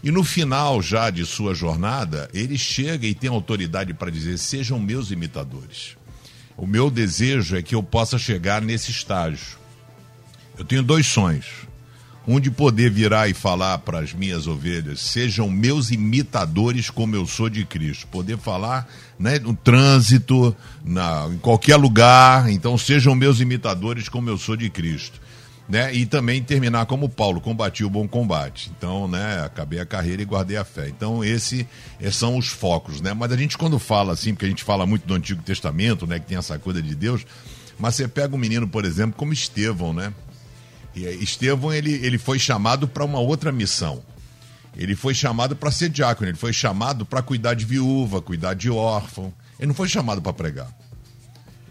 E no final já de sua jornada, ele chega e tem autoridade para dizer: Sejam meus imitadores. O meu desejo é que eu possa chegar nesse estágio. Eu tenho dois sonhos. Um de poder virar e falar para as minhas ovelhas, sejam meus imitadores como eu sou de Cristo. Poder falar né, no trânsito, na, em qualquer lugar, então sejam meus imitadores como eu sou de Cristo. Né? E também terminar como Paulo, combati o bom combate. Então, né, acabei a carreira e guardei a fé. Então, esse, esses são os focos, né? Mas a gente quando fala assim, porque a gente fala muito do Antigo Testamento, né, que tem essa coisa de Deus, mas você pega um menino, por exemplo, como Estevão, né? E aí, Estevão, ele, ele foi chamado para uma outra missão. Ele foi chamado para ser diácono, ele foi chamado para cuidar de viúva, cuidar de órfão. Ele não foi chamado para pregar.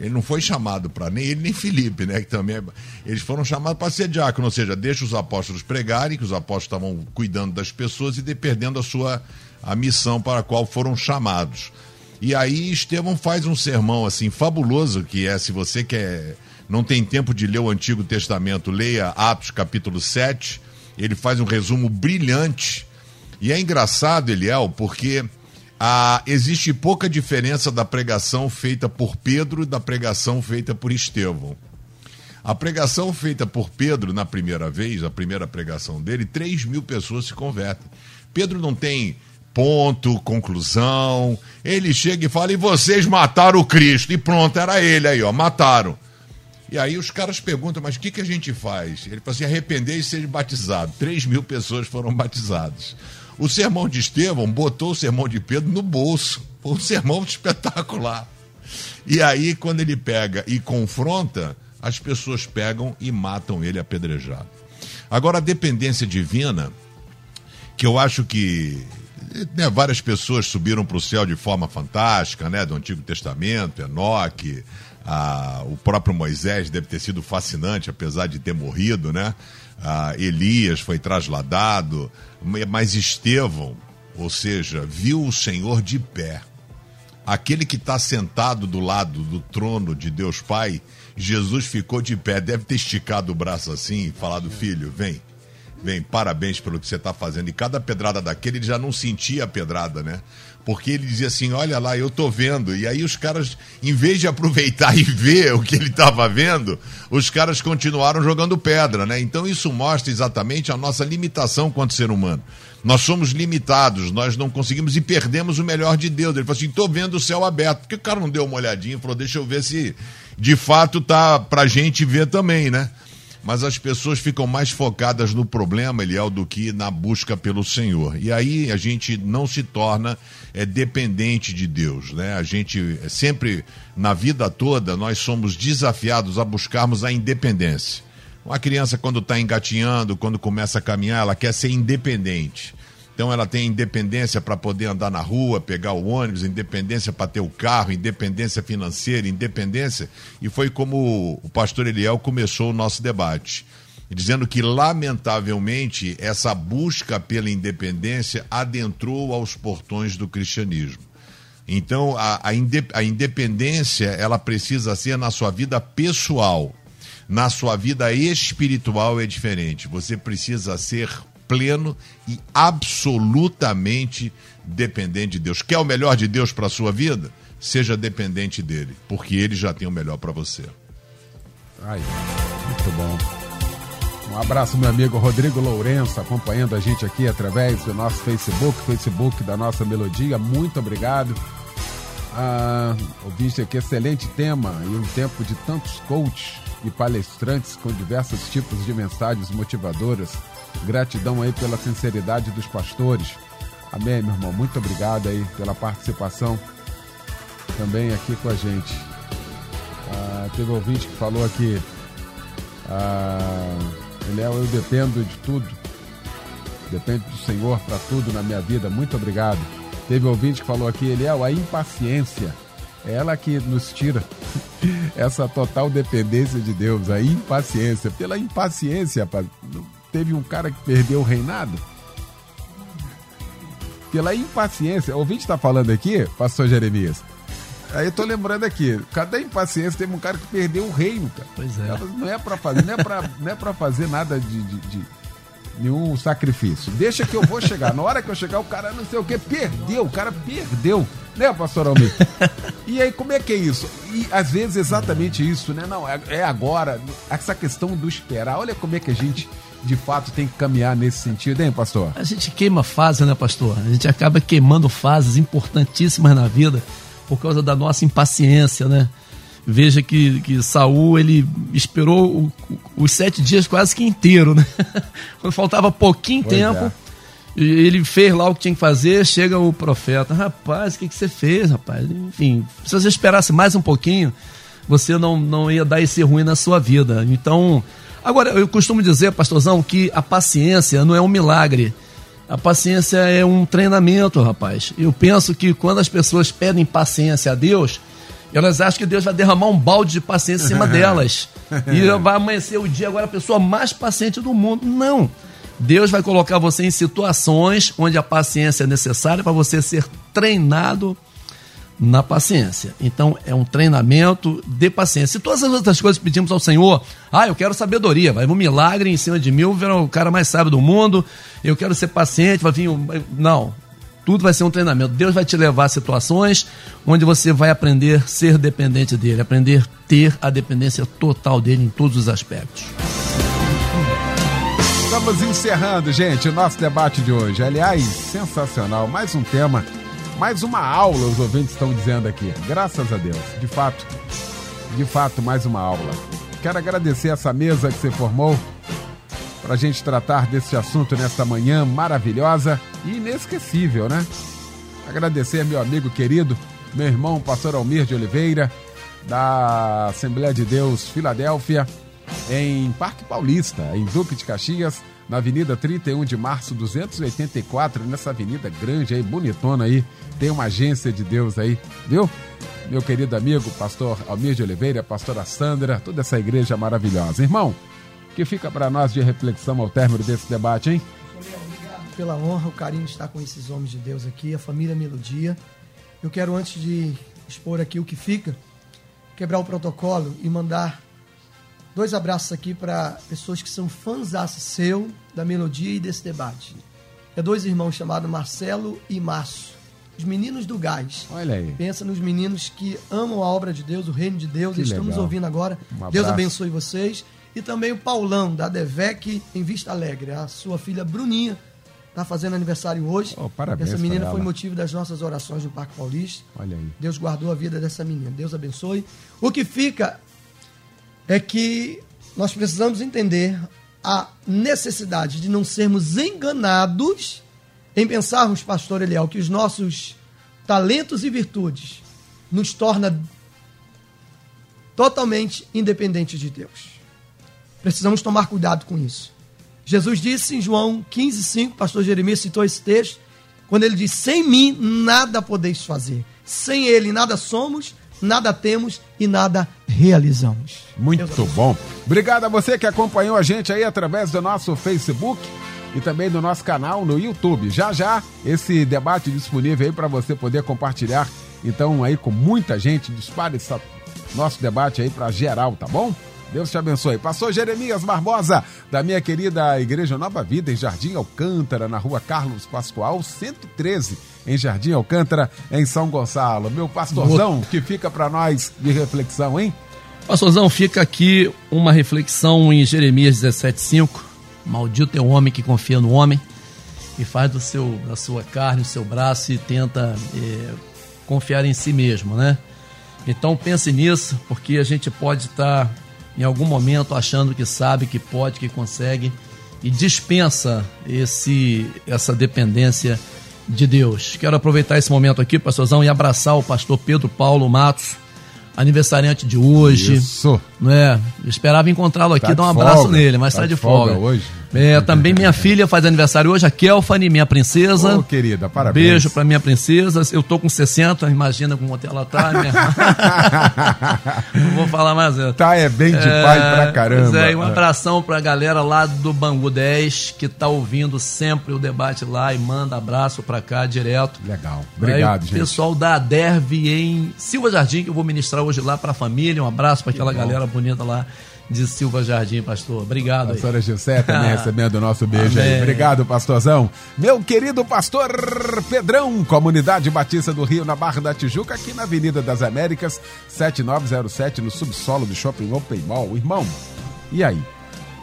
Ele não foi chamado para nem ele nem Felipe, né? Que também é- eles foram chamados para ser diácono, ou seja, deixa os apóstolos pregarem, que os apóstolos estavam cuidando das pessoas e de- perdendo a sua a missão para a qual foram chamados. E aí Estevão faz um sermão assim fabuloso, que é se você quer não tem tempo de ler o Antigo Testamento, leia Atos capítulo 7. Ele faz um resumo brilhante. E é engraçado, Eliel, porque ah, existe pouca diferença da pregação feita por Pedro e da pregação feita por Estevão. A pregação feita por Pedro na primeira vez, a primeira pregação dele, 3 mil pessoas se convertem. Pedro não tem ponto, conclusão. Ele chega e fala: e vocês mataram o Cristo. E pronto, era ele aí, ó, mataram. E aí os caras perguntam, mas o que, que a gente faz? Ele fala assim, arrepender e ser batizado. 3 mil pessoas foram batizadas. O sermão de Estevão botou o sermão de Pedro no bolso. Foi um sermão [laughs] espetacular. E aí, quando ele pega e confronta, as pessoas pegam e matam ele apedrejado. Agora, a dependência divina, que eu acho que né, várias pessoas subiram para o céu de forma fantástica, né? Do Antigo Testamento, Enoque, a, o próprio Moisés deve ter sido fascinante, apesar de ter morrido, né? A, Elias foi trasladado, mas Estevão, ou seja, viu o Senhor de pé. Aquele que está sentado do lado do trono de Deus Pai, Jesus ficou de pé, deve ter esticado o braço assim e falado: Filho, vem, vem, parabéns pelo que você está fazendo. E cada pedrada daquele, ele já não sentia a pedrada, né? Porque ele dizia assim: Olha lá, eu tô vendo. E aí os caras, em vez de aproveitar [laughs] e ver o que ele estava vendo, os caras continuaram jogando pedra, né? Então isso mostra exatamente a nossa limitação quanto ser humano. Nós somos limitados, nós não conseguimos e perdemos o melhor de Deus. Ele falou assim: tô vendo o céu aberto. Por que o cara não deu uma olhadinha e falou: deixa eu ver se de fato tá pra gente ver também, né? Mas as pessoas ficam mais focadas no problema, Eliel, do que na busca pelo Senhor. E aí a gente não se torna é, dependente de Deus, né? A gente é, sempre, na vida toda, nós somos desafiados a buscarmos a independência. Uma criança, quando está engatinhando, quando começa a caminhar, ela quer ser independente. Então ela tem independência para poder andar na rua, pegar o ônibus, independência para ter o carro, independência financeira, independência. E foi como o pastor Eliel começou o nosso debate, dizendo que, lamentavelmente, essa busca pela independência adentrou aos portões do cristianismo. Então, a, a, independência, ela precisa ser na sua vida pessoal. Na sua vida espiritual é diferente. Você precisa ser pleno e absolutamente dependente de Deus. Quer o melhor de Deus para a sua vida? Seja dependente dele, porque ele já tem o melhor para você. Ai, muito bom. Um abraço, meu amigo Rodrigo Lourenço, acompanhando a gente aqui através do nosso Facebook, Facebook da nossa Melodia. Muito obrigado. Ah, ouviste aqui, excelente tema e um tempo de tantos coaches e palestrantes com diversos tipos de mensagens motivadoras Gratidão aí pela sinceridade dos pastores. Amém, meu irmão. Muito obrigado aí pela participação também aqui com a gente. Ah, teve ouvinte que falou aqui. Ah, eu dependo de tudo. Dependo do Senhor para tudo na minha vida. Muito obrigado. Teve ouvinte que falou aqui, Eliel, a impaciência é ela que nos tira [laughs] essa total dependência de Deus, a impaciência. Pela impaciência, rapaz, teve um cara que perdeu o reinado? Pela impaciência. O ouvinte está falando aqui, pastor Jeremias. Aí eu tô lembrando aqui, cada impaciência teve um cara que perdeu o reino, cara. Pois é. Não é para fazer, não é para não é para fazer nada de, de, de, nenhum sacrifício. Deixa que eu vou chegar. Na hora que eu chegar, o cara não sei o que perdeu, o cara perdeu, né, pastor Almir? E aí como é que é isso? E às vezes exatamente isso, né? Não, é, é agora, essa questão do esperar. Olha como é que a gente de fato tem que caminhar nesse sentido, hein, pastor? A gente queima fase, né, pastor? A gente acaba queimando fases importantíssimas na vida por causa da nossa impaciência, né? Veja que, que Saul ele esperou o, os sete dias quase que inteiro, né? [laughs] Quando faltava pouquinho pois tempo, é. ele fez lá o que tinha que fazer, chega o profeta, rapaz, o que, que você fez, rapaz? Enfim, se você esperasse mais um pouquinho, você não, não ia dar esse ruim na sua vida. Então, Agora, eu costumo dizer, pastorzão, que a paciência não é um milagre. A paciência é um treinamento, rapaz. Eu penso que quando as pessoas pedem paciência a Deus, elas acham que Deus vai derramar um balde de paciência em cima [laughs] delas. E [laughs] vai amanhecer o dia agora a pessoa mais paciente do mundo. Não. Deus vai colocar você em situações onde a paciência é necessária para você ser treinado na paciência. Então é um treinamento de paciência. E todas as outras coisas pedimos ao Senhor, ah, eu quero sabedoria, vai vir um milagre em cima de mim, eu vou o cara mais sábio do mundo, eu quero ser paciente, vai vir um... Não, tudo vai ser um treinamento. Deus vai te levar a situações onde você vai aprender a ser dependente dele, aprender a ter a dependência total dele em todos os aspectos. Estamos encerrando, gente, o nosso debate de hoje. Aliás, sensacional. Mais um tema mais uma aula, os ouvintes estão dizendo aqui. Graças a Deus. De fato, de fato, mais uma aula. Quero agradecer essa mesa que você formou para a gente tratar desse assunto nesta manhã maravilhosa e inesquecível, né? Agradecer meu amigo querido, meu irmão, pastor Almir de Oliveira, da Assembleia de Deus Filadélfia, em Parque Paulista, em Duque de Caxias, na Avenida 31 de Março, 284, nessa avenida grande aí, bonitona aí. Tem uma agência de Deus aí, viu? Meu querido amigo, pastor Almir de Oliveira, pastora Sandra, toda essa igreja maravilhosa. Irmão, que fica para nós de reflexão ao término desse debate, hein? Obrigado pela honra, o carinho de estar com esses homens de Deus aqui, a família Melodia. Eu quero, antes de expor aqui o que fica, quebrar o protocolo e mandar dois abraços aqui para pessoas que são fãs seu, da melodia e desse debate. É dois irmãos chamados Marcelo e Márcio. Os meninos do gás. Olha aí. Pensa nos meninos que amam a obra de Deus, o reino de Deus. Que Eles estão nos legal. ouvindo agora. Um Deus abençoe vocês. E também o Paulão, da Devec, em Vista Alegre. A sua filha Bruninha está fazendo aniversário hoje. Oh, parabéns Essa menina foi motivo das nossas orações no Parque Paulista. Olha aí. Deus guardou a vida dessa menina. Deus abençoe. O que fica é que nós precisamos entender a necessidade de não sermos enganados em pensarmos, pastor Eliel, que os nossos talentos e virtudes nos torna totalmente independentes de Deus. Precisamos tomar cuidado com isso. Jesus disse em João 15,5, pastor Jeremias citou esse texto, quando ele diz: Sem mim nada podeis fazer. Sem ele nada somos, nada temos e nada realizamos. Muito bom. Obrigado a você que acompanhou a gente aí através do nosso Facebook e também do nosso canal no YouTube. Já já esse debate disponível aí para você poder compartilhar. Então aí com muita gente, dispare esse nosso debate aí para geral, tá bom? Deus te abençoe. Pastor Jeremias Barbosa, da minha querida Igreja Nova Vida, em Jardim Alcântara, na rua Carlos Pascoal, 113, em Jardim Alcântara, em São Gonçalo. Meu pastorzão, que fica para nós de reflexão, hein? Pastorzão, fica aqui uma reflexão em Jeremias 17,5. Maldito é o homem que confia no homem e faz do seu, da sua carne o seu braço e tenta eh, confiar em si mesmo, né? Então pense nisso, porque a gente pode estar em algum momento achando que sabe, que pode, que consegue e dispensa esse, essa dependência de Deus. Quero aproveitar esse momento aqui, pastorzão, e abraçar o pastor Pedro Paulo Matos, aniversariante de hoje. Isso. Não é? Eu esperava encontrá-lo aqui, Tá dar um abraço folga. nele, mas Tá está de de folga folga. hoje. É, também minha filha faz aniversário hoje, a Kelfane, minha princesa. Ô, querida, parabéns. Beijo pra minha princesa. Eu tô com 60, imagina como ela tá. Minha... [laughs] Não vou falar mais. é. Tá, é bem de pai pra caramba. Pois é, e um abração pra galera lá do Bangu 10 que tá ouvindo sempre o debate lá e manda abraço pra cá direto. Legal. Obrigado, Aí, gente. Pessoal da Derve em Silva Jardim, que eu vou ministrar hoje lá pra família. Um abraço pra aquela galera bonita lá de Silva Jardim, pastor. Obrigado. aí. Pastora Gissé também [laughs] recebendo o nosso beijo aí. Amém. Obrigado, pastorzão. Meu querido pastor Pedrão, Comunidade Batista do Rio, na Barra da Tijuca, aqui na Avenida das Américas, 7907, no subsolo do Shopping Open Mall. Irmão, e aí?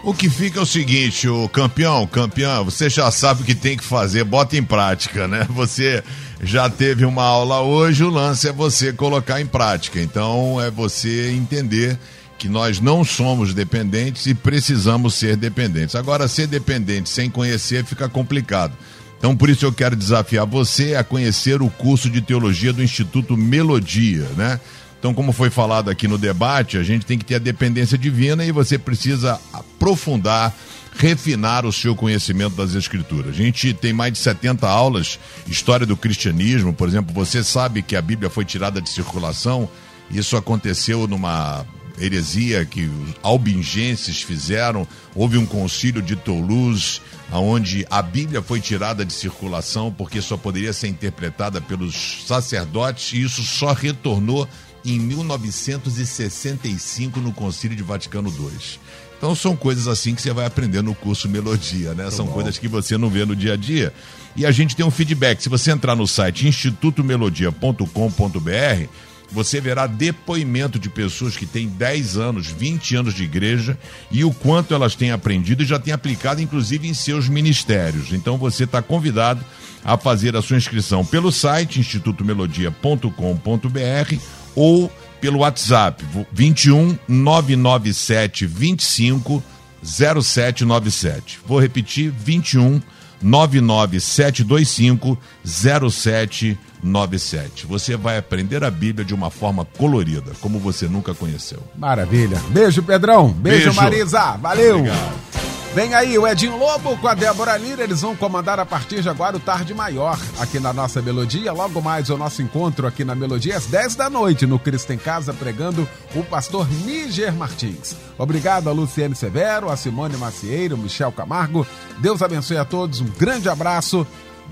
O que fica é o seguinte, o campeão, campeão, você já sabe o que tem que fazer, bota em prática, né? Você já teve uma aula hoje, o lance é você colocar em prática. Então é você entender que nós não somos dependentes e precisamos ser dependentes. Agora, ser dependente sem conhecer fica complicado. Então, por isso eu quero desafiar você a conhecer o curso de teologia do Instituto Melodia, né? Então, como foi falado aqui no debate, a gente tem que ter a dependência divina e você precisa aprofundar, refinar o seu conhecimento das Escrituras. A gente tem mais de 70 aulas, história do cristianismo, por exemplo, você sabe que a Bíblia foi tirada de circulação, isso aconteceu numa heresia que os albingenses fizeram, houve um concílio de Toulouse, onde a Bíblia foi tirada de circulação porque só poderia ser interpretada pelos sacerdotes e isso só retornou em 1965 no Concílio de Vaticano II. Então são coisas assim que você vai aprender no curso Melodia, né? São coisas que você não vê no dia a dia. E a gente tem um feedback. Se você entrar no site institutomelodia.com.br, você verá depoimento de pessoas que têm 10 anos, 20 anos de igreja e o quanto elas têm aprendido e já têm aplicado, inclusive, em seus ministérios. Então você está convidado a fazer a sua inscrição pelo site institutomelodia.com.br ou pelo WhatsApp 21 997 25 0797. Vou repetir 21 99725 0797. Você vai aprender a Bíblia de uma forma colorida, como você nunca conheceu. Maravilha. Beijo, Pedrão. Beijo, Beijo. Marisa. Valeu. Obrigado. Vem aí o Edinho Lobo com a Débora Lira, eles vão comandar a partir de agora o Tarde Maior aqui na nossa Melodia. Logo mais o nosso encontro aqui na Melodia às 10 da noite no Cristo em Casa, pregando o pastor Níger Martins. Obrigado a Luciene Severo, a Simone Macieiro, Michel Camargo. Deus abençoe a todos, um grande abraço,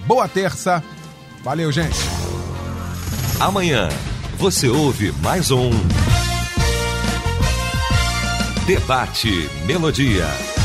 boa terça, valeu gente. Amanhã você ouve mais um Debate Melodia.